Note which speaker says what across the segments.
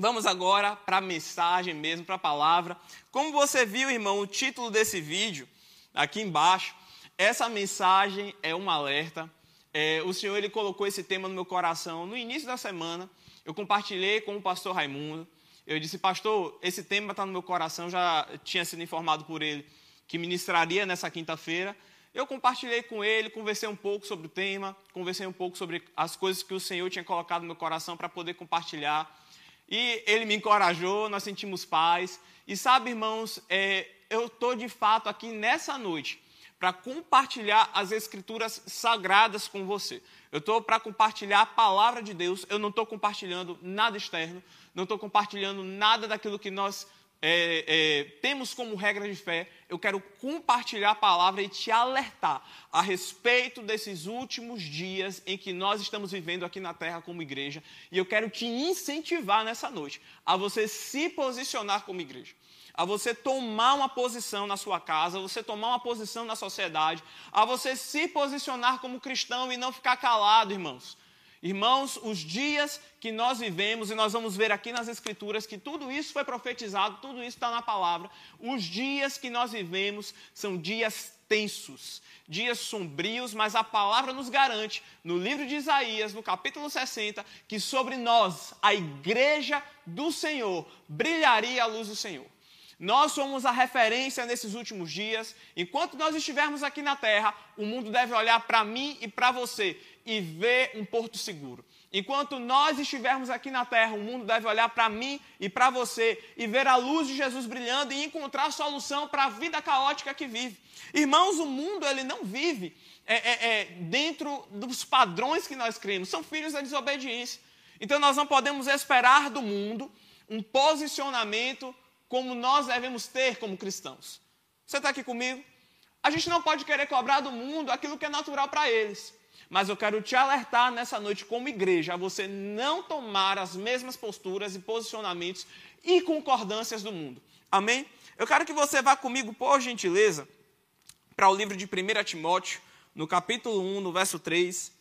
Speaker 1: Vamos agora para a mensagem mesmo, para a palavra. Como você viu, irmão, o título desse vídeo, aqui embaixo, essa mensagem é um alerta. É, o Senhor ele colocou esse tema no meu coração no início da semana. Eu compartilhei com o pastor Raimundo. Eu disse, pastor, esse tema está no meu coração, já tinha sido informado por ele que ministraria nessa quinta-feira. Eu compartilhei com ele, conversei um pouco sobre o tema, conversei um pouco sobre as coisas que o Senhor tinha colocado no meu coração para poder compartilhar. E ele me encorajou, nós sentimos paz. E sabe, irmãos, é, eu estou de fato aqui nessa noite para compartilhar as escrituras sagradas com você. Eu estou para compartilhar a palavra de Deus, eu não estou compartilhando nada externo, não estou compartilhando nada daquilo que nós é, é, temos como regra de fé, eu quero compartilhar a palavra e te alertar a respeito desses últimos dias em que nós estamos vivendo aqui na terra como igreja. E eu quero te incentivar nessa noite a você se posicionar como igreja, a você tomar uma posição na sua casa, a você tomar uma posição na sociedade, a você se posicionar como cristão e não ficar calado, irmãos. Irmãos, os dias que nós vivemos, e nós vamos ver aqui nas Escrituras que tudo isso foi profetizado, tudo isso está na palavra. Os dias que nós vivemos são dias tensos, dias sombrios, mas a palavra nos garante, no livro de Isaías, no capítulo 60, que sobre nós, a igreja do Senhor, brilharia a luz do Senhor. Nós somos a referência nesses últimos dias. Enquanto nós estivermos aqui na terra, o mundo deve olhar para mim e para você e ver um porto seguro. Enquanto nós estivermos aqui na terra, o mundo deve olhar para mim e para você e ver a luz de Jesus brilhando e encontrar solução para a vida caótica que vive. Irmãos, o mundo ele não vive é, é, é, dentro dos padrões que nós cremos. São filhos da desobediência. Então nós não podemos esperar do mundo um posicionamento como nós devemos ter como cristãos. Você está aqui comigo? A gente não pode querer cobrar do mundo aquilo que é natural para eles. Mas eu quero te alertar nessa noite, como igreja, a você não tomar as mesmas posturas e posicionamentos e concordâncias do mundo. Amém? Eu quero que você vá comigo, por gentileza, para o livro de 1 Timóteo, no capítulo 1, no verso 3.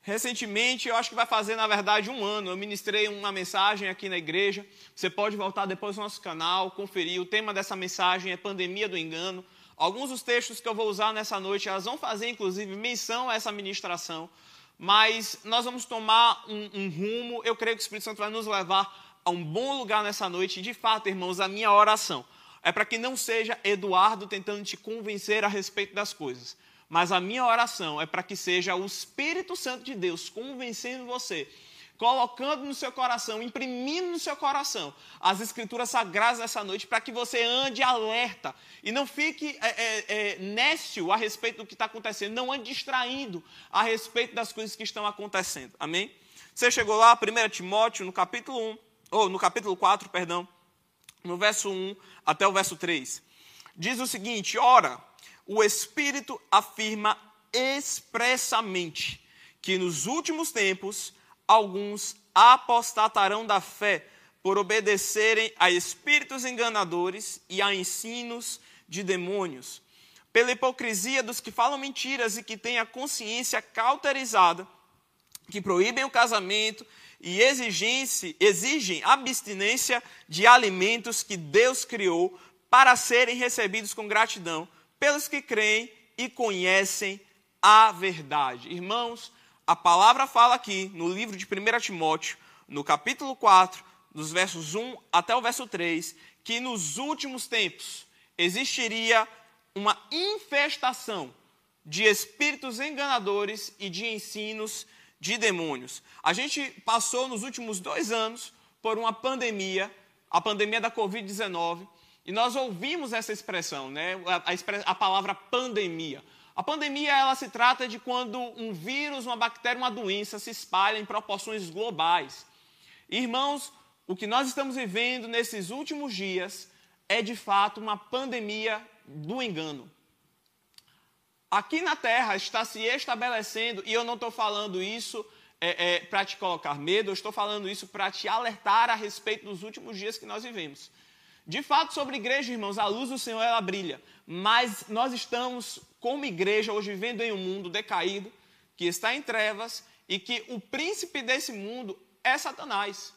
Speaker 1: Recentemente, eu acho que vai fazer, na verdade, um ano, eu ministrei uma mensagem aqui na igreja. Você pode voltar depois no nosso canal, conferir. O tema dessa mensagem é Pandemia do Engano. Alguns dos textos que eu vou usar nessa noite, elas vão fazer, inclusive, menção a essa ministração, mas nós vamos tomar um, um rumo, eu creio que o Espírito Santo vai nos levar a um bom lugar nessa noite. E, de fato, irmãos, a minha oração é para que não seja Eduardo tentando te convencer a respeito das coisas, mas a minha oração é para que seja o Espírito Santo de Deus convencendo você colocando no seu coração, imprimindo no seu coração as escrituras sagradas dessa noite para que você ande alerta e não fique é, é, é, a respeito do que está acontecendo, não ande distraindo a respeito das coisas que estão acontecendo. Amém? Você chegou lá, 1 Timóteo, no capítulo 1, ou no capítulo 4, perdão, no verso 1 até o verso 3. Diz o seguinte: Ora, o Espírito afirma expressamente que nos últimos tempos alguns apostatarão da fé por obedecerem a espíritos enganadores e a ensinos de demônios, pela hipocrisia dos que falam mentiras e que têm a consciência cauterizada, que proíbem o casamento e exigem abstinência de alimentos que Deus criou para serem recebidos com gratidão pelos que creem e conhecem a verdade. Irmãos, a palavra fala aqui no livro de 1 Timóteo, no capítulo 4, dos versos 1 até o verso 3, que nos últimos tempos existiria uma infestação de espíritos enganadores e de ensinos de demônios. A gente passou nos últimos dois anos por uma pandemia, a pandemia da Covid-19, e nós ouvimos essa expressão, né? a, a palavra pandemia. A pandemia ela se trata de quando um vírus, uma bactéria, uma doença se espalha em proporções globais. Irmãos, o que nós estamos vivendo nesses últimos dias é de fato uma pandemia do engano. Aqui na Terra está se estabelecendo, e eu não estou falando isso é, é, para te colocar medo, eu estou falando isso para te alertar a respeito dos últimos dias que nós vivemos. De fato, sobre igreja, irmãos, a luz do Senhor ela brilha, mas nós estamos, como igreja, hoje vivendo em um mundo decaído, que está em trevas e que o príncipe desse mundo é Satanás.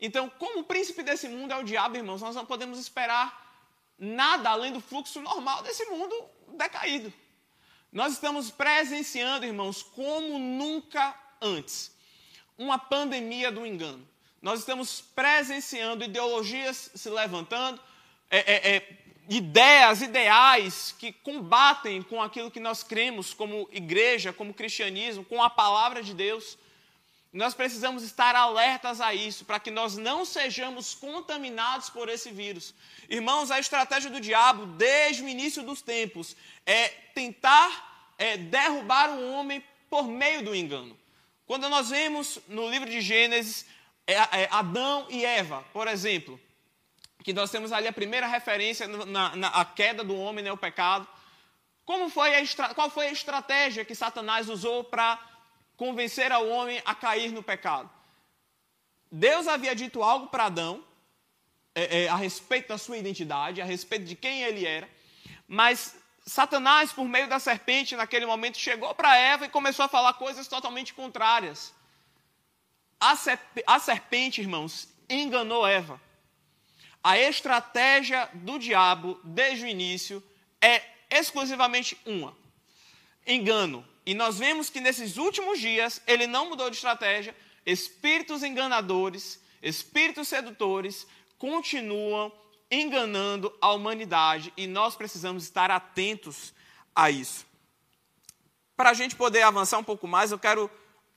Speaker 1: Então, como o príncipe desse mundo é o diabo, irmãos, nós não podemos esperar nada além do fluxo normal desse mundo decaído. Nós estamos presenciando, irmãos, como nunca antes, uma pandemia do engano. Nós estamos presenciando ideologias se levantando, é, é, é, ideias, ideais que combatem com aquilo que nós cremos como igreja, como cristianismo, com a palavra de Deus. Nós precisamos estar alertas a isso, para que nós não sejamos contaminados por esse vírus. Irmãos, a estratégia do diabo, desde o início dos tempos, é tentar é, derrubar o homem por meio do engano. Quando nós vemos no livro de Gênesis, é, é, Adão e Eva, por exemplo, que nós temos ali a primeira referência na, na queda do homem, né, o pecado. Como foi a, qual foi a estratégia que Satanás usou para convencer ao homem a cair no pecado. Deus havia dito algo para Adão é, é, a respeito da sua identidade, a respeito de quem ele era, mas Satanás, por meio da serpente, naquele momento, chegou para Eva e começou a falar coisas totalmente contrárias. A, a serpente, irmãos, enganou Eva. A estratégia do diabo, desde o início, é exclusivamente uma: engano, e nós vemos que nesses últimos dias ele não mudou de estratégia. Espíritos enganadores, espíritos sedutores continuam enganando a humanidade e nós precisamos estar atentos a isso. Para a gente poder avançar um pouco mais, eu quero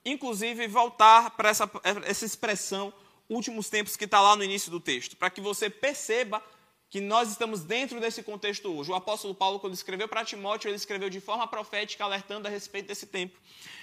Speaker 1: inclusive voltar para essa, essa expressão últimos tempos que está lá no início do texto, para que você perceba que nós estamos dentro desse contexto hoje. O apóstolo Paulo, quando escreveu para Timóteo, ele escreveu de forma profética, alertando a respeito desse tempo.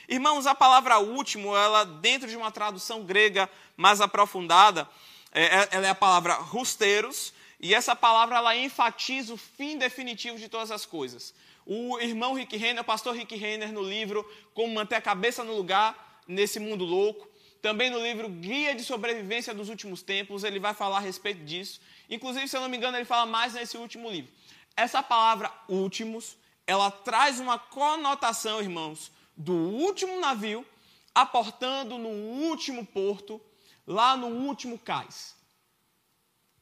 Speaker 1: Irmãos, a palavra último, ela, dentro de uma tradução grega mais aprofundada, é, é, ela é a palavra rusteiros, e essa palavra ela enfatiza o fim definitivo de todas as coisas. O irmão Rick Renner, o pastor Rick Renner, no livro Como Manter a Cabeça no Lugar nesse Mundo Louco, também no livro Guia de Sobrevivência dos Últimos Tempos, ele vai falar a respeito disso. Inclusive, se eu não me engano, ele fala mais nesse último livro. Essa palavra últimos, ela traz uma conotação, irmãos, do último navio aportando no último porto, lá no último cais.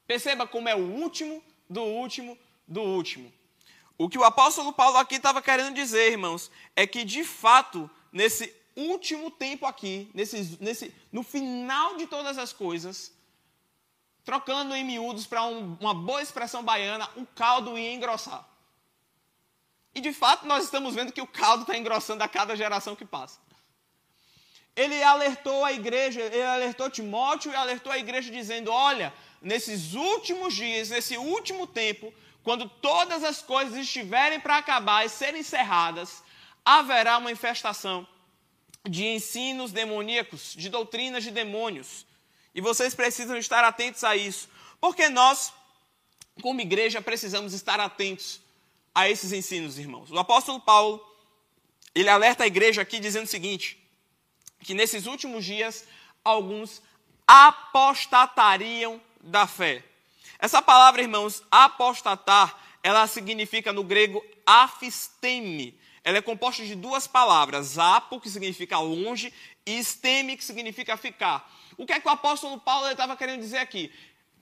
Speaker 1: Perceba como é o último do último do último. O que o apóstolo Paulo aqui estava querendo dizer, irmãos, é que de fato, nesse último tempo aqui, nesse, nesse, no final de todas as coisas, trocando em miúdos para um, uma boa expressão baiana, o caldo ia engrossar. E de fato nós estamos vendo que o caldo está engrossando a cada geração que passa. Ele alertou a igreja, ele alertou Timóteo e alertou a igreja dizendo: olha, nesses últimos dias, nesse último tempo, quando todas as coisas estiverem para acabar e serem encerradas, haverá uma infestação de ensinos demoníacos, de doutrinas de demônios e vocês precisam estar atentos a isso, porque nós, como igreja, precisamos estar atentos a esses ensinos, irmãos. O apóstolo Paulo, ele alerta a igreja aqui dizendo o seguinte: que nesses últimos dias alguns apostatariam da fé. Essa palavra, irmãos, apostatar, ela significa no grego afisteme. Ela é composta de duas palavras, apo, que significa longe, e esteme, que significa ficar. O que é que o apóstolo Paulo estava querendo dizer aqui?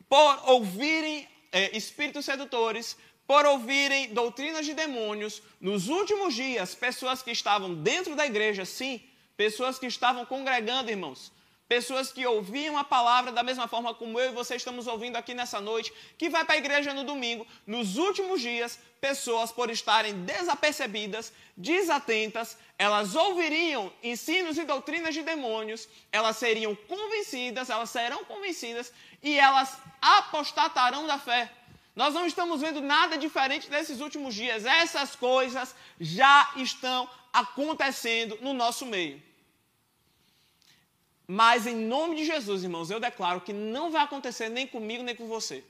Speaker 1: Por ouvirem é, espíritos sedutores, por ouvirem doutrinas de demônios, nos últimos dias, pessoas que estavam dentro da igreja, sim, pessoas que estavam congregando, irmãos, pessoas que ouviam a palavra da mesma forma como eu e você estamos ouvindo aqui nessa noite, que vai para a igreja no domingo, nos últimos dias, pessoas por estarem desapercebidas, desatentas, elas ouviriam ensinos e doutrinas de demônios, elas seriam convencidas, elas serão convencidas e elas apostatarão da fé. Nós não estamos vendo nada diferente nesses últimos dias. Essas coisas já estão acontecendo no nosso meio. Mas em nome de Jesus, irmãos, eu declaro que não vai acontecer nem comigo nem com você.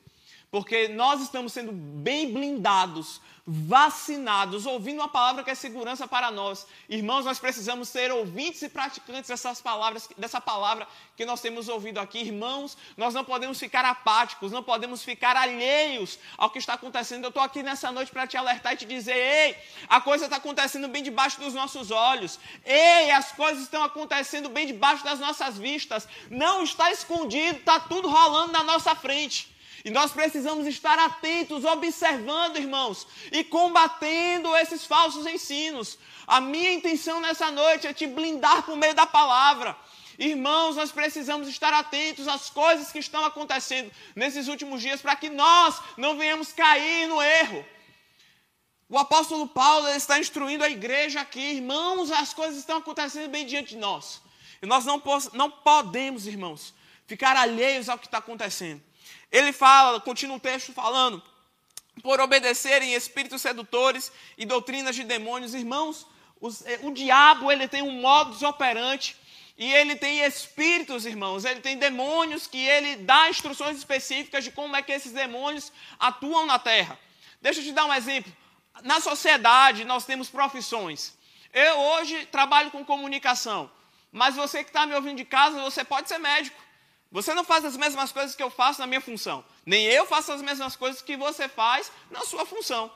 Speaker 1: Porque nós estamos sendo bem blindados vacinados, ouvindo uma palavra que é segurança para nós. Irmãos, nós precisamos ser ouvintes e praticantes dessas palavras, dessa palavra que nós temos ouvido aqui. Irmãos, nós não podemos ficar apáticos, não podemos ficar alheios ao que está acontecendo. Eu estou aqui nessa noite para te alertar e te dizer: ei, a coisa está acontecendo bem debaixo dos nossos olhos. Ei, as coisas estão acontecendo bem debaixo das nossas vistas. Não está escondido, está tudo rolando na nossa frente. E nós precisamos estar atentos, observando, irmãos, e combatendo esses falsos ensinos. A minha intenção nessa noite é te blindar por meio da palavra. Irmãos, nós precisamos estar atentos às coisas que estão acontecendo nesses últimos dias para que nós não venhamos cair no erro. O apóstolo Paulo está instruindo a igreja aqui, irmãos, as coisas estão acontecendo bem diante de nós. E nós não, não podemos, irmãos, ficar alheios ao que está acontecendo. Ele fala, continua o texto falando, por obedecerem espíritos sedutores e doutrinas de demônios. Irmãos, os, eh, o diabo ele tem um modus operandi e ele tem espíritos, irmãos, ele tem demônios que ele dá instruções específicas de como é que esses demônios atuam na terra. Deixa eu te dar um exemplo. Na sociedade nós temos profissões. Eu hoje trabalho com comunicação, mas você que está me ouvindo de casa, você pode ser médico. Você não faz as mesmas coisas que eu faço na minha função. Nem eu faço as mesmas coisas que você faz na sua função.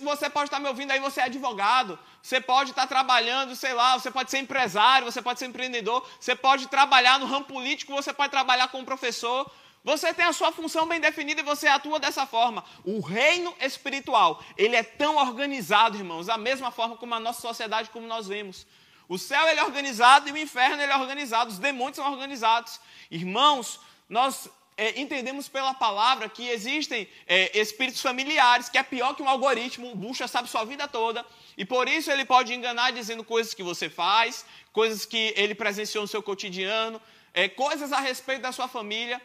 Speaker 1: Você pode estar me ouvindo aí, você é advogado, você pode estar trabalhando, sei lá, você pode ser empresário, você pode ser empreendedor, você pode trabalhar no ramo político, você pode trabalhar como professor. Você tem a sua função bem definida e você atua dessa forma. O reino espiritual, ele é tão organizado, irmãos, da mesma forma como a nossa sociedade, como nós vemos. O céu ele é organizado e o inferno ele é organizado, os demônios são organizados. Irmãos, nós é, entendemos pela palavra que existem é, espíritos familiares, que é pior que um algoritmo, o bucha sabe sua vida toda, e por isso ele pode enganar dizendo coisas que você faz, coisas que ele presenciou no seu cotidiano, é, coisas a respeito da sua família.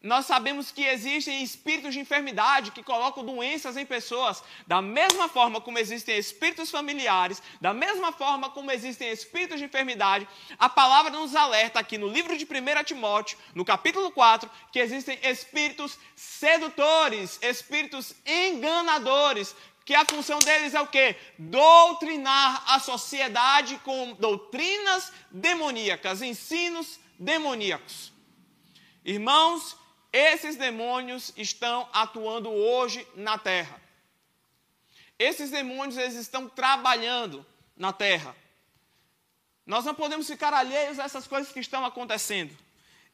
Speaker 1: Nós sabemos que existem espíritos de enfermidade que colocam doenças em pessoas, da mesma forma como existem espíritos familiares, da mesma forma como existem espíritos de enfermidade. A palavra nos alerta aqui no livro de 1 Timóteo, no capítulo 4, que existem espíritos sedutores, espíritos enganadores, que a função deles é o quê? Doutrinar a sociedade com doutrinas demoníacas, ensinos demoníacos. Irmãos, esses demônios estão atuando hoje na terra. Esses demônios eles estão trabalhando na terra. Nós não podemos ficar alheios a essas coisas que estão acontecendo.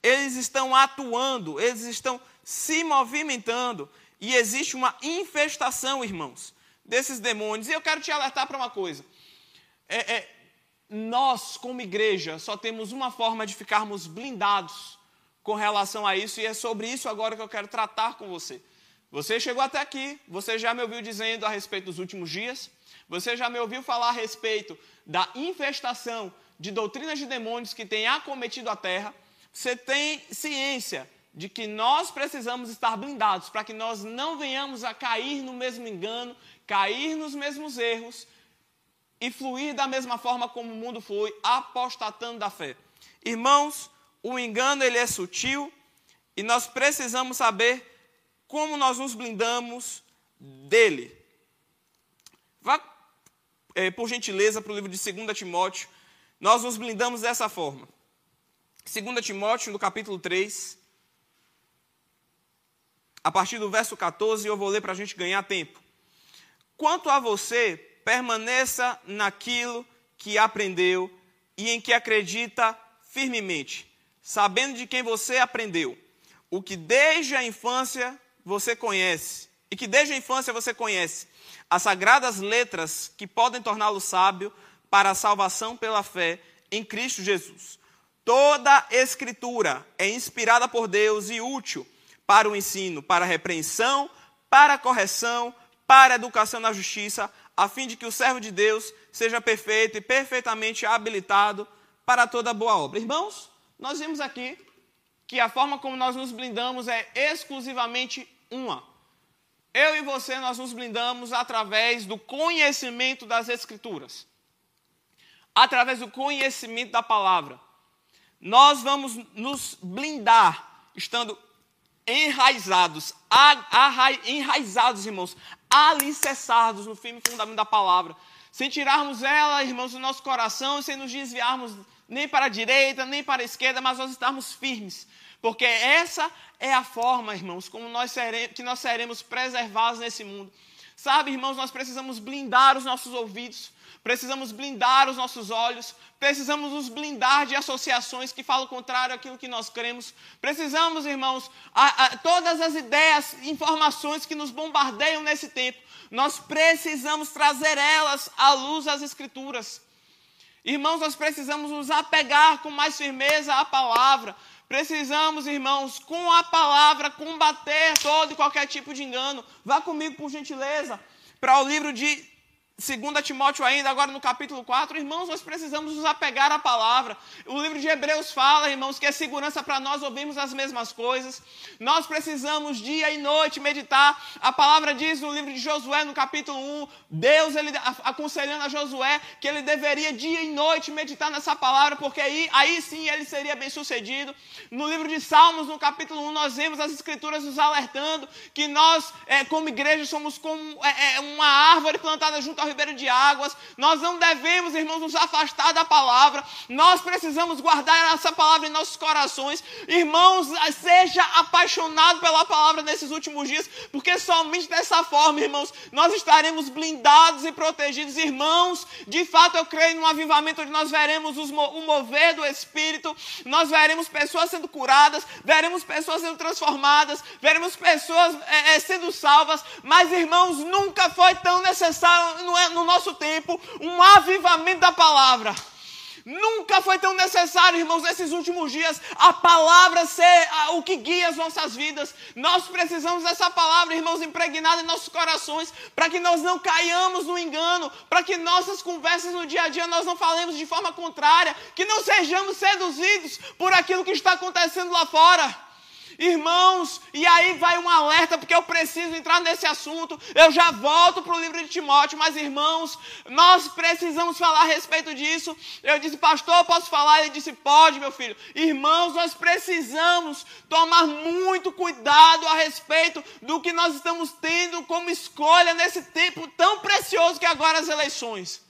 Speaker 1: Eles estão atuando, eles estão se movimentando e existe uma infestação, irmãos, desses demônios. E eu quero te alertar para uma coisa. É, é, nós, como igreja, só temos uma forma de ficarmos blindados com relação a isso, e é sobre isso agora que eu quero tratar com você. Você chegou até aqui, você já me ouviu dizendo a respeito dos últimos dias, você já me ouviu falar a respeito da infestação de doutrinas de demônios que tem acometido a terra. Você tem ciência de que nós precisamos estar blindados para que nós não venhamos a cair no mesmo engano, cair nos mesmos erros e fluir da mesma forma como o mundo flui, apostatando da fé. Irmãos, o engano ele é sutil e nós precisamos saber como nós nos blindamos dele. Vá, é, por gentileza, para o livro de 2 Timóteo. Nós nos blindamos dessa forma. 2 Timóteo, no capítulo 3, a partir do verso 14, eu vou ler para a gente ganhar tempo. Quanto a você, permaneça naquilo que aprendeu e em que acredita firmemente sabendo de quem você aprendeu, o que desde a infância você conhece, e que desde a infância você conhece, as sagradas letras que podem torná-lo sábio para a salvação pela fé em Cristo Jesus. Toda escritura é inspirada por Deus e útil para o ensino, para a repreensão, para a correção, para a educação na justiça, a fim de que o servo de Deus seja perfeito e perfeitamente habilitado para toda boa obra. Irmãos, nós vimos aqui que a forma como nós nos blindamos é exclusivamente uma. Eu e você, nós nos blindamos através do conhecimento das Escrituras, através do conhecimento da palavra. Nós vamos nos blindar estando enraizados, enraizados, irmãos, alicerçados no firme fundamento da palavra, sem tirarmos ela, irmãos, do nosso coração, sem nos desviarmos nem para a direita, nem para a esquerda, mas nós estarmos firmes, porque essa é a forma, irmãos, como nós seremos, que nós seremos preservados nesse mundo. Sabe, irmãos, nós precisamos blindar os nossos ouvidos, precisamos blindar os nossos olhos, precisamos nos blindar de associações que falam contrário àquilo que nós cremos. Precisamos, irmãos, a, a, todas as ideias, informações que nos bombardeiam nesse tempo, nós precisamos trazer elas à luz das Escrituras. Irmãos, nós precisamos nos apegar com mais firmeza à palavra. Precisamos, irmãos, com a palavra combater todo e qualquer tipo de engano. Vá comigo, por gentileza, para o livro de 2 Timóteo ainda, agora no capítulo 4, irmãos, nós precisamos nos apegar à palavra. O livro de Hebreus fala, irmãos, que é segurança para nós ouvirmos as mesmas coisas. Nós precisamos dia e noite meditar. A palavra diz no livro de Josué, no capítulo 1, Deus ele, aconselhando a Josué que ele deveria dia e noite meditar nessa palavra, porque aí, aí sim ele seria bem sucedido. No livro de Salmos, no capítulo 1, nós vemos as escrituras nos alertando que nós, é, como igreja, somos como é, é, uma árvore plantada junto ao ribeiro de águas. Nós não devemos, irmãos, nos afastar da palavra. Nós precisamos guardar essa palavra em nossos corações. Irmãos, seja apaixonado pela palavra nesses últimos dias, porque somente dessa forma, irmãos, nós estaremos blindados e protegidos. Irmãos, de fato eu creio num avivamento onde nós veremos o mover do Espírito, nós veremos pessoas sendo curadas, veremos pessoas sendo transformadas, veremos pessoas é, é, sendo salvas, mas irmãos, nunca foi tão necessário, no nosso tempo um avivamento da palavra. Nunca foi tão necessário, irmãos, nesses últimos dias, a palavra ser o que guia as nossas vidas. Nós precisamos dessa palavra, irmãos, impregnada em nossos corações, para que nós não caiamos no engano, para que nossas conversas no dia a dia nós não falemos de forma contrária, que não sejamos seduzidos por aquilo que está acontecendo lá fora. Irmãos, e aí vai um alerta, porque eu preciso entrar nesse assunto. Eu já volto para o livro de Timóteo, mas irmãos, nós precisamos falar a respeito disso. Eu disse, pastor, posso falar? Ele disse, pode, meu filho. Irmãos, nós precisamos tomar muito cuidado a respeito do que nós estamos tendo como escolha nesse tempo tão precioso que é agora as eleições.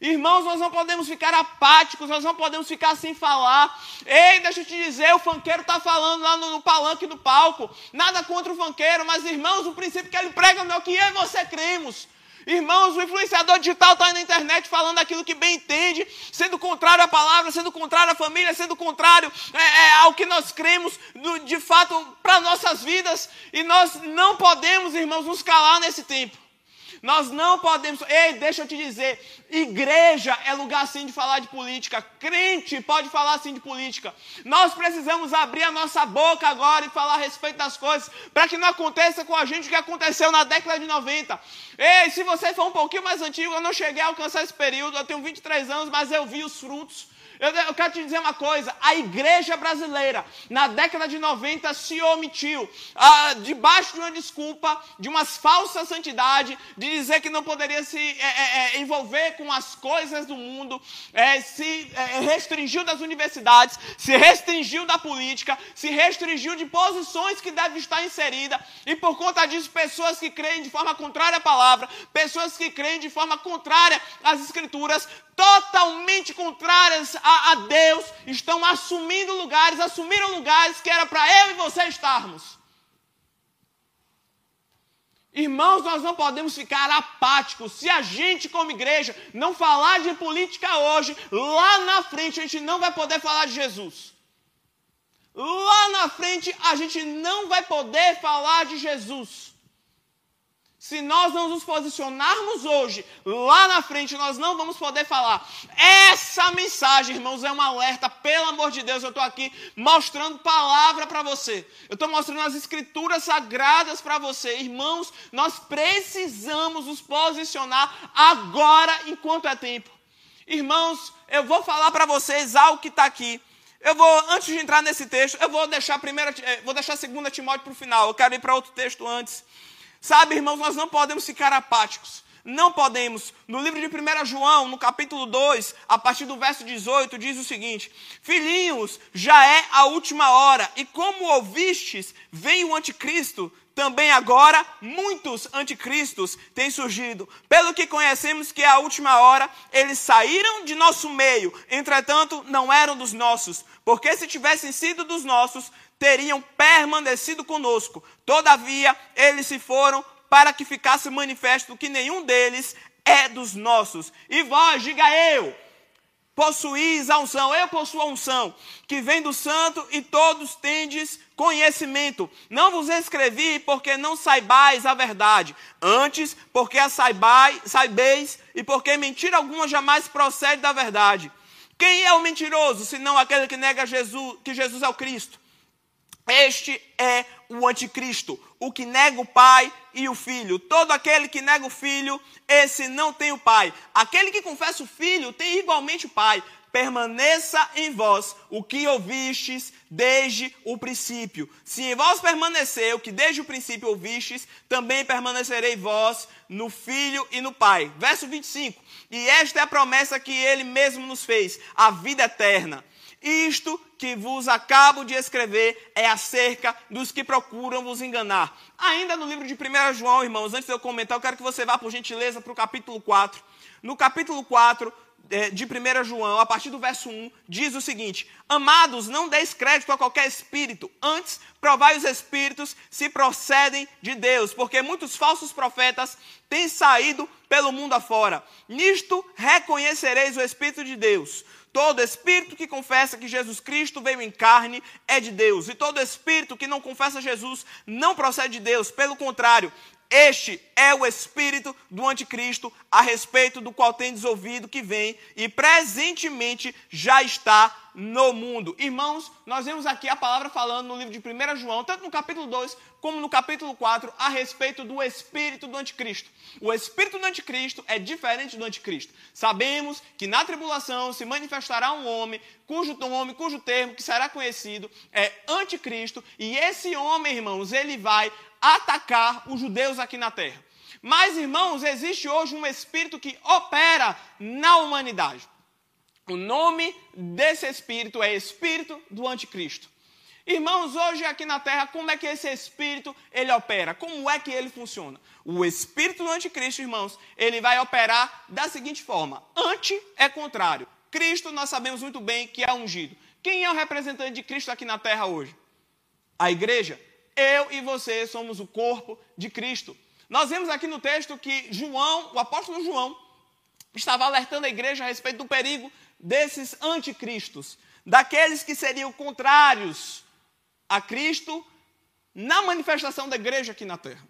Speaker 1: Irmãos, nós não podemos ficar apáticos, nós não podemos ficar sem falar. Ei, deixa eu te dizer, o fanqueiro está falando lá no, no, palanque do palco. Nada contra o fanqueiro, mas irmãos, o princípio que ele prega não é o que eu e você cremos. Irmãos, o influenciador digital está na internet falando aquilo que bem entende, sendo contrário à palavra, sendo contrário à família, sendo contrário é, é, ao que nós cremos de fato para nossas vidas. E nós não podemos, irmãos, nos calar nesse tempo. Nós não podemos. Ei, deixa eu te dizer: igreja é lugar sim de falar de política. Crente pode falar sim de política. Nós precisamos abrir a nossa boca agora e falar a respeito das coisas, para que não aconteça com a gente o que aconteceu na década de 90. Ei, se você for um pouquinho mais antigo, eu não cheguei a alcançar esse período. Eu tenho 23 anos, mas eu vi os frutos eu, eu, quero te dizer uma coisa: a igreja brasileira, na década de 90, se omitiu, ah, debaixo de uma desculpa, de uma falsa santidade, de dizer que não poderia se é, é, envolver com as coisas do mundo, é, se restringiu das universidades, se restringiu da política, se restringiu de posições que devem estar inseridas, e por conta disso, pessoas que creem de forma contrária à palavra, pessoas que creem de forma contrária às escrituras, totalmente contrárias a, a Deus estão assumindo lugares, assumiram lugares que era para eu e você estarmos. Irmãos, nós não podemos ficar apáticos. Se a gente, como igreja, não falar de política hoje, lá na frente a gente não vai poder falar de Jesus. Lá na frente a gente não vai poder falar de Jesus. Se nós não nos posicionarmos hoje, lá na frente, nós não vamos poder falar. Essa mensagem, irmãos, é um alerta, pelo amor de Deus. Eu estou aqui mostrando palavra para você. Eu estou mostrando as escrituras sagradas para você. Irmãos, nós precisamos nos posicionar agora, enquanto é tempo. Irmãos, eu vou falar para vocês algo que está aqui. Eu vou, antes de entrar nesse texto, eu vou deixar primeiro, eh, vou deixar 2 Timóteo para o final. Eu quero ir para outro texto antes. Sabe, irmãos, nós não podemos ficar apáticos. Não podemos. No livro de 1 João, no capítulo 2, a partir do verso 18, diz o seguinte: Filhinhos, já é a última hora, e como ouvistes, vem o anticristo, também agora muitos anticristos têm surgido. Pelo que conhecemos que é a última hora, eles saíram de nosso meio, entretanto não eram dos nossos, porque se tivessem sido dos nossos, teriam permanecido conosco. Todavia, eles se foram para que ficasse manifesto que nenhum deles é dos nossos. E vós, diga eu, possuís a unção, eu possuo a unção, que vem do santo e todos tendes conhecimento. Não vos escrevi porque não saibais a verdade, antes porque a saibais, saibeis e porque mentira alguma jamais procede da verdade. Quem é o mentiroso, senão aquele que nega Jesus, que Jesus é o Cristo? Este é o anticristo, o que nega o pai e o filho. Todo aquele que nega o filho, esse não tem o pai. Aquele que confessa o filho tem igualmente o pai. Permaneça em vós o que ouvistes desde o princípio. Se em vós permanecer o que desde o princípio ouvistes, também permanecerei vós no filho e no pai. Verso 25. E esta é a promessa que ele mesmo nos fez, a vida eterna. Isto que vos acabo de escrever é acerca dos que procuram vos enganar. Ainda no livro de 1 João, irmãos, antes de eu comentar, eu quero que você vá, por gentileza, para o capítulo 4. No capítulo 4 eh, de 1 João, a partir do verso 1, diz o seguinte: Amados, não deis crédito a qualquer espírito, antes provai os espíritos se procedem de Deus, porque muitos falsos profetas têm saído pelo mundo afora. Nisto reconhecereis o Espírito de Deus. Todo espírito que confessa que Jesus Cristo veio em carne é de Deus, e todo espírito que não confessa Jesus não procede de Deus, pelo contrário, este é o espírito do anticristo, a respeito do qual tendes ouvido que vem e presentemente já está no mundo. Irmãos, nós vemos aqui a palavra falando no livro de 1 João, tanto no capítulo 2 como no capítulo 4, a respeito do espírito do anticristo. O espírito do anticristo é diferente do anticristo. Sabemos que na tribulação se manifestará um homem cujo nome, cujo termo que será conhecido é anticristo, e esse homem, irmãos, ele vai atacar os judeus aqui na terra. Mas, irmãos, existe hoje um espírito que opera na humanidade. O nome desse espírito é espírito do anticristo. Irmãos, hoje aqui na Terra, como é que esse espírito ele opera? Como é que ele funciona? O espírito do anticristo, irmãos, ele vai operar da seguinte forma: anti é contrário. Cristo, nós sabemos muito bem que é ungido. Quem é o representante de Cristo aqui na Terra hoje? A igreja. Eu e você somos o corpo de Cristo. Nós vemos aqui no texto que João, o apóstolo João, estava alertando a igreja a respeito do perigo desses anticristos, daqueles que seriam contrários a Cristo na manifestação da igreja aqui na terra.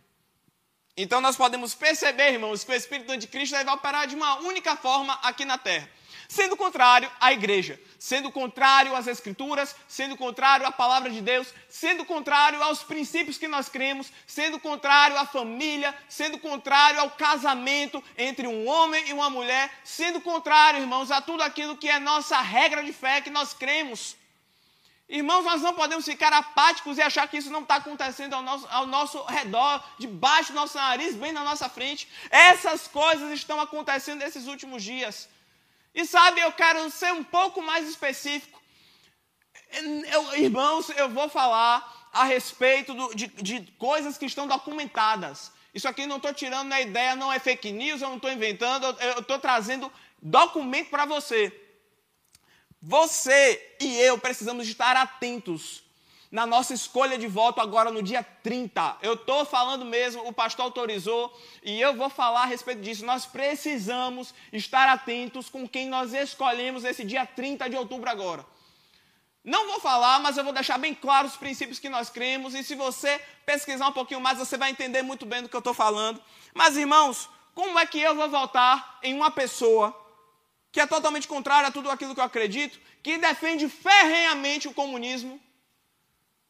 Speaker 1: Então nós podemos perceber, irmãos, que o espírito do anticristo vai operar de uma única forma aqui na terra sendo contrário à igreja, sendo contrário às escrituras, sendo contrário à palavra de Deus, sendo contrário aos princípios que nós cremos, sendo contrário à família, sendo contrário ao casamento entre um homem e uma mulher, sendo contrário, irmãos, a tudo aquilo que é nossa regra de fé que nós cremos. Irmãos, nós não podemos ficar apáticos e achar que isso não está acontecendo ao nosso, ao nosso redor, debaixo do nosso nariz, bem na nossa frente. Essas coisas estão acontecendo nesses últimos dias. E sabe, eu quero ser um pouco mais específico. Eu, irmãos, eu vou falar a respeito do, de, de coisas que estão documentadas. Isso aqui não estou tirando na ideia, não é fake news, eu não estou inventando, eu estou trazendo documento para você. Você e eu precisamos estar atentos na nossa escolha de voto agora no dia 30. Eu estou falando mesmo, o pastor autorizou e eu vou falar a respeito disso. Nós precisamos estar atentos com quem nós escolhemos esse dia 30 de outubro agora. Não vou falar, mas eu vou deixar bem claro os princípios que nós cremos e se você pesquisar um pouquinho mais, você vai entender muito bem do que eu estou falando. Mas, irmãos, como é que eu vou votar em uma pessoa que é totalmente contrária a tudo aquilo que eu acredito, que defende ferrenhamente o comunismo,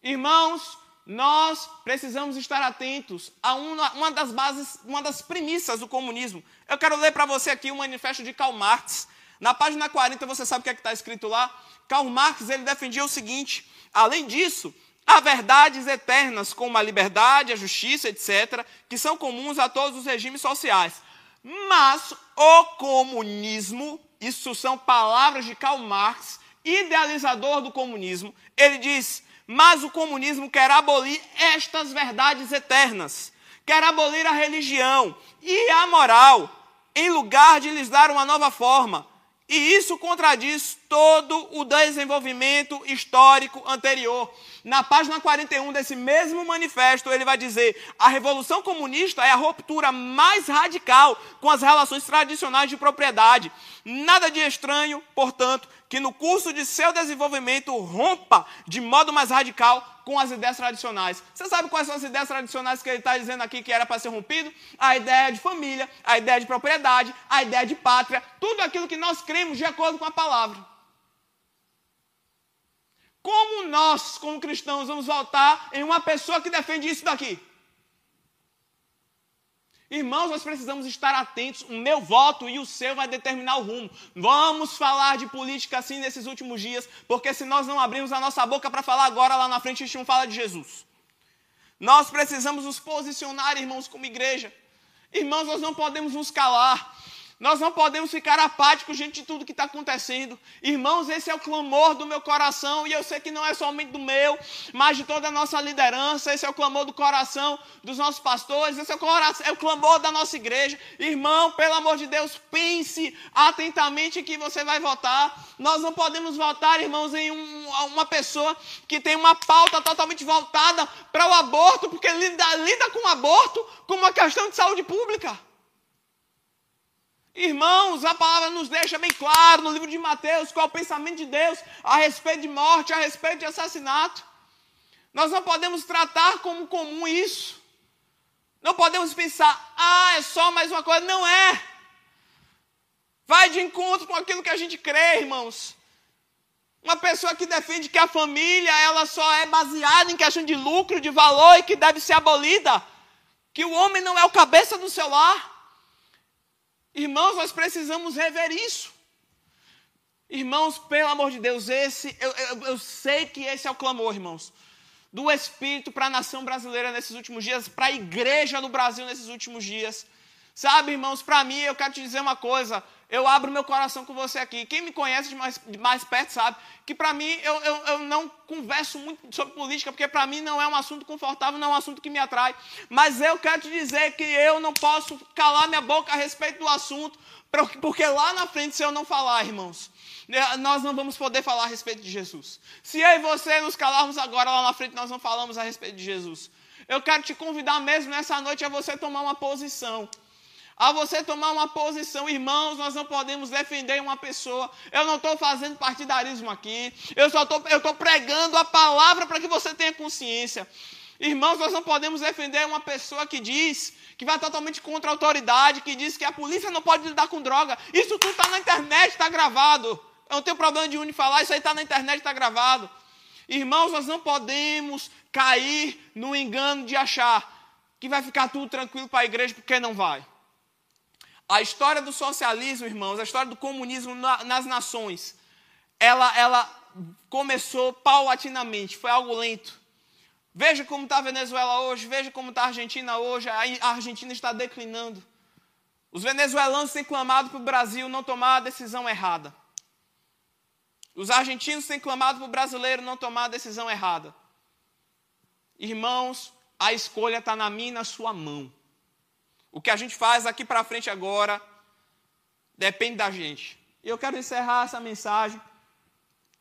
Speaker 1: Irmãos, nós precisamos estar atentos a uma, uma, das bases, uma das premissas do comunismo. Eu quero ler para você aqui o manifesto de Karl Marx. Na página 40, você sabe o que é está escrito lá? Karl Marx ele defendia o seguinte: além disso, há verdades eternas como a liberdade, a justiça, etc., que são comuns a todos os regimes sociais. Mas o comunismo, isso são palavras de Karl Marx, idealizador do comunismo, ele diz: mas o comunismo quer abolir estas verdades eternas, quer abolir a religião e a moral, em lugar de lhes dar uma nova forma. E isso contradiz todo o desenvolvimento histórico anterior. Na página 41 desse mesmo manifesto, ele vai dizer: a revolução comunista é a ruptura mais radical com as relações tradicionais de propriedade. Nada de estranho, portanto, que no curso de seu desenvolvimento rompa de modo mais radical com as ideias tradicionais. Você sabe quais são as ideias tradicionais que ele está dizendo aqui que era para ser rompido? A ideia de família, a ideia de propriedade, a ideia de pátria, tudo aquilo que nós cremos de acordo com a palavra. Nós, como cristãos, vamos voltar em uma pessoa que defende isso daqui? Irmãos, nós precisamos estar atentos. O meu voto e o seu vai determinar o rumo. Vamos falar de política assim nesses últimos dias, porque se nós não abrirmos a nossa boca para falar agora, lá na frente a gente não fala de Jesus. Nós precisamos nos posicionar, irmãos, como igreja. Irmãos, nós não podemos nos calar. Nós não podemos ficar apáticos diante de tudo que está acontecendo. Irmãos, esse é o clamor do meu coração, e eu sei que não é somente do meu, mas de toda a nossa liderança. Esse é o clamor do coração dos nossos pastores, esse é o, coração, é o clamor da nossa igreja. Irmão, pelo amor de Deus, pense atentamente que você vai votar. Nós não podemos votar, irmãos, em um, uma pessoa que tem uma pauta totalmente voltada para o aborto, porque lida, lida com o aborto como uma questão de saúde pública. Irmãos, a palavra nos deixa bem claro no livro de Mateus qual é o pensamento de Deus a respeito de morte, a respeito de assassinato. Nós não podemos tratar como comum isso. Não podemos pensar, ah, é só mais uma coisa. Não é. Vai de encontro com aquilo que a gente crê, irmãos. Uma pessoa que defende que a família ela só é baseada em questão de lucro, de valor e que deve ser abolida. Que o homem não é o cabeça do seu lar. Irmãos, nós precisamos rever isso. Irmãos, pelo amor de Deus, esse eu, eu, eu sei que esse é o clamor, irmãos, do Espírito para a nação brasileira nesses últimos dias, para a igreja no Brasil nesses últimos dias. Sabe, irmãos, para mim, eu quero te dizer uma coisa eu abro meu coração com você aqui. Quem me conhece de mais, de mais perto sabe que para mim eu, eu, eu, não converso muito sobre política, porque para mim não é um assunto confortável, não é um assunto que me atrai. Mas eu quero te dizer que eu não posso calar minha boca a respeito do assunto, porque lá na frente, se eu não falar, irmãos, né, nós não vamos poder falar a respeito de Jesus. Se eu e você nos calarmos agora, lá na frente nós não falamos a respeito de Jesus. Eu quero te convidar mesmo nessa noite a você tomar uma posição a você tomar uma posição. Irmãos, nós não podemos defender uma pessoa. Eu não estou fazendo partidarismo aqui. Eu só estou pregando a palavra para que você tenha consciência. Irmãos, nós não podemos defender uma pessoa que diz que vai totalmente contra a autoridade, que diz que a polícia não pode lidar com droga. Isso tudo está na internet, está gravado. Eu não tenho problema de uni falar, isso aí está na internet, está gravado. Irmãos, nós não podemos cair no engano de achar que vai ficar tudo tranquilo para a igreja, porque não vai. A história do socialismo, irmãos, a história do comunismo na, nas nações, ela, ela começou paulatinamente, foi algo lento. Veja como está a Venezuela hoje, veja como está a Argentina hoje, a Argentina está declinando. Os venezuelanos têm clamado para o Brasil não tomar a decisão errada. Os argentinos têm clamado para o brasileiro não tomar a decisão errada. Irmãos, a escolha está na minha e na sua mão. O que a gente faz aqui para frente agora depende da gente. E eu quero encerrar essa mensagem.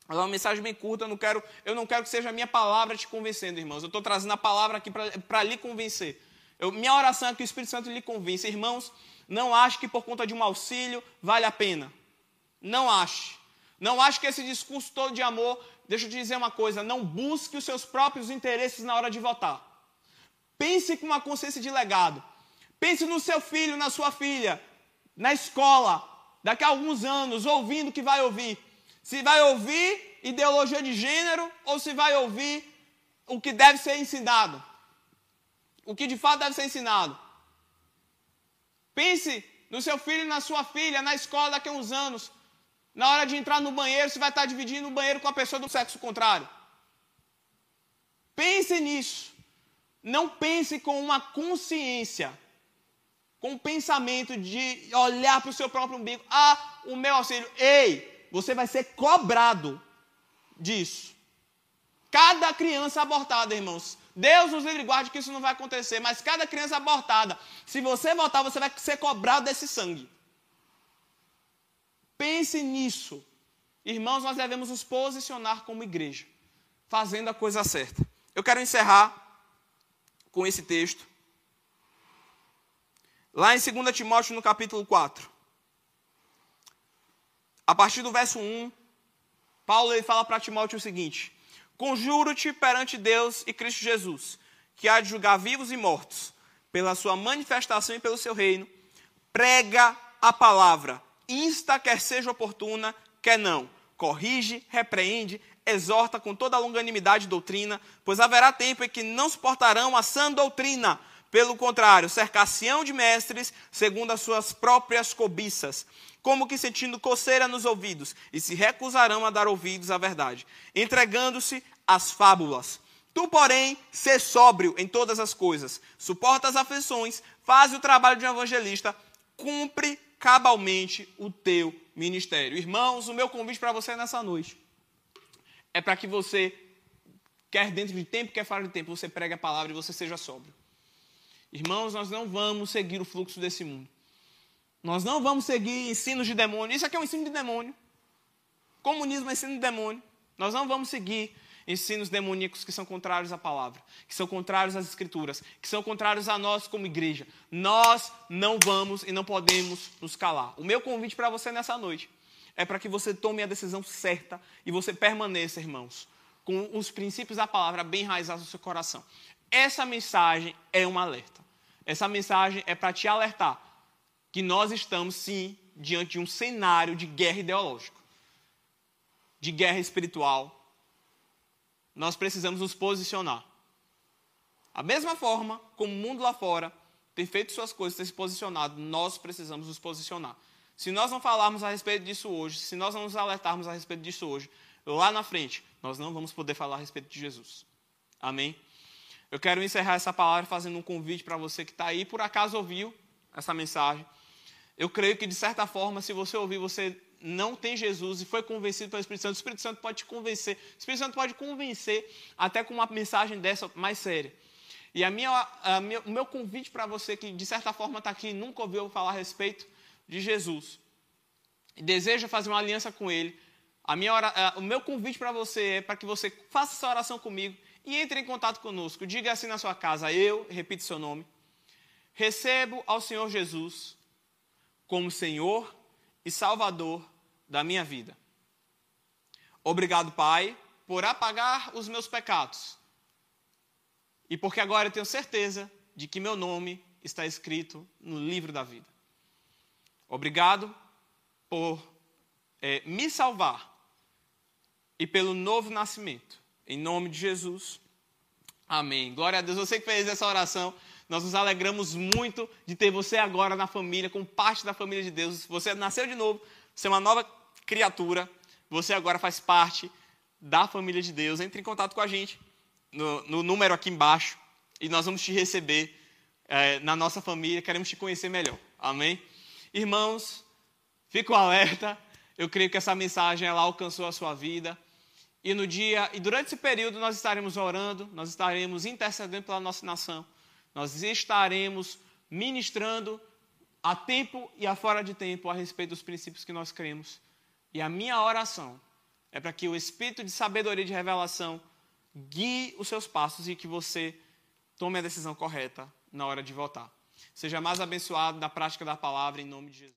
Speaker 1: É uma mensagem bem curta, eu não quero, eu não quero que seja a minha palavra te convencendo, irmãos. Eu estou trazendo a palavra aqui para lhe convencer. Eu, minha oração é que o Espírito Santo lhe convença. Irmãos, não ache que por conta de um auxílio vale a pena. Não ache. Não ache que esse discurso todo de amor, deixa eu te dizer uma coisa, não busque os seus próprios interesses na hora de votar. Pense com uma consciência de legado. Pense no seu filho, na sua filha, na escola, daqui a alguns anos, ouvindo o que vai ouvir. Se vai ouvir ideologia de gênero ou se vai ouvir o que deve ser ensinado. O que de fato deve ser ensinado. Pense no seu filho e na sua filha, na escola daqui a uns anos. Na hora de entrar no banheiro, você vai estar dividindo o banheiro com a pessoa do sexo contrário. Pense nisso. Não pense com uma consciência com o pensamento de olhar para o seu próprio umbigo. Ah, o meu auxílio. Ei, você vai ser cobrado disso. Cada criança abortada, irmãos. Deus nos livre e guarde que isso não vai acontecer, mas cada criança abortada, se você voltar, você vai ser cobrado desse sangue. Pense nisso. Irmãos, nós devemos nos posicionar como igreja, fazendo a coisa certa. Eu quero encerrar com esse texto. Lá em 2 Timóteo, no capítulo 4. A partir do verso 1, Paulo ele fala para Timóteo o seguinte: Conjuro-te perante Deus e Cristo Jesus, que há de julgar vivos e mortos, pela sua manifestação e pelo seu reino, prega a palavra, insta quer seja oportuna, quer não, corrige, repreende, exorta com toda a longanimidade e doutrina, pois haverá tempo em que não suportarão a sã doutrina, pelo contrário, cercar-se-ão de mestres segundo as suas próprias cobiças, como que sentindo coceira nos ouvidos, e se recusarão a dar ouvidos à verdade, entregando-se às fábulas. Tu, porém, sê sóbrio em todas as coisas, suporta as aflições, faz o trabalho de um evangelista, cumpre cabalmente o teu ministério. Irmãos, o meu convite para você nessa noite é para que você, quer dentro de tempo, quer fora de tempo, você pregue a palavra e você seja sóbrio. Irmãos, nós não vamos seguir o fluxo desse mundo. Nós não vamos seguir ensinos de demônio. Isso aqui é um ensino de demônio. Comunismo é ensino de demônio. Nós não vamos seguir ensinos demoníacos que são contrários à palavra, que são contrários às escrituras, que são contrários a nós como igreja. Nós não vamos e não podemos nos calar. O meu convite para você nessa noite é para que você tome a decisão certa e você permaneça, irmãos, com os princípios da palavra bem enraizados no seu coração. Essa mensagem é um alerta. Essa mensagem é para te alertar que nós estamos, sim, diante de um cenário de guerra ideológica, de guerra espiritual. Nós precisamos nos posicionar. A mesma forma como o mundo lá fora tem feito suas coisas, tem se posicionado, nós precisamos nos posicionar. Se nós não falarmos a respeito disso hoje, se nós não nos alertarmos a respeito disso hoje, lá na frente, nós não vamos poder falar a respeito de Jesus. Amém? Eu quero encerrar essa palavra fazendo um convite para você que está aí, por acaso ouviu essa mensagem. Eu creio que, de certa forma, se você ouvir, você não tem Jesus e foi convencido pelo Espírito Santo, o Espírito Santo pode te convencer. O Espírito Santo pode convencer até com uma mensagem dessa mais séria. E a minha, a minha, o meu convite para você que, de certa forma, está aqui e nunca ouviu falar a respeito de Jesus e deseja fazer uma aliança com Ele, a minha ora, o meu convite para você é para que você faça essa oração comigo e entre em contato conosco. Diga assim na sua casa: Eu, repito seu nome, recebo ao Senhor Jesus como Senhor e Salvador da minha vida. Obrigado, Pai, por apagar os meus pecados. E porque agora eu tenho certeza de que meu nome está escrito no livro da vida. Obrigado por é, me salvar e pelo novo nascimento. Em nome de Jesus. Amém. Glória a Deus. Você que fez essa oração, nós nos alegramos muito de ter você agora na família, como parte da família de Deus. Você nasceu de novo, você é uma nova criatura. Você agora faz parte da família de Deus. Entre em contato com a gente no, no número aqui embaixo e nós vamos te receber é, na nossa família. Queremos te conhecer melhor. Amém? Irmãos, fico alerta. Eu creio que essa mensagem ela alcançou a sua vida. E no dia e durante esse período nós estaremos orando, nós estaremos intercedendo pela nossa nação. Nós estaremos ministrando a tempo e a fora de tempo a respeito dos princípios que nós cremos. E a minha oração é para que o espírito de sabedoria e de revelação guie os seus passos e que você tome a decisão correta na hora de votar. Seja mais abençoado na prática da palavra em nome de Jesus.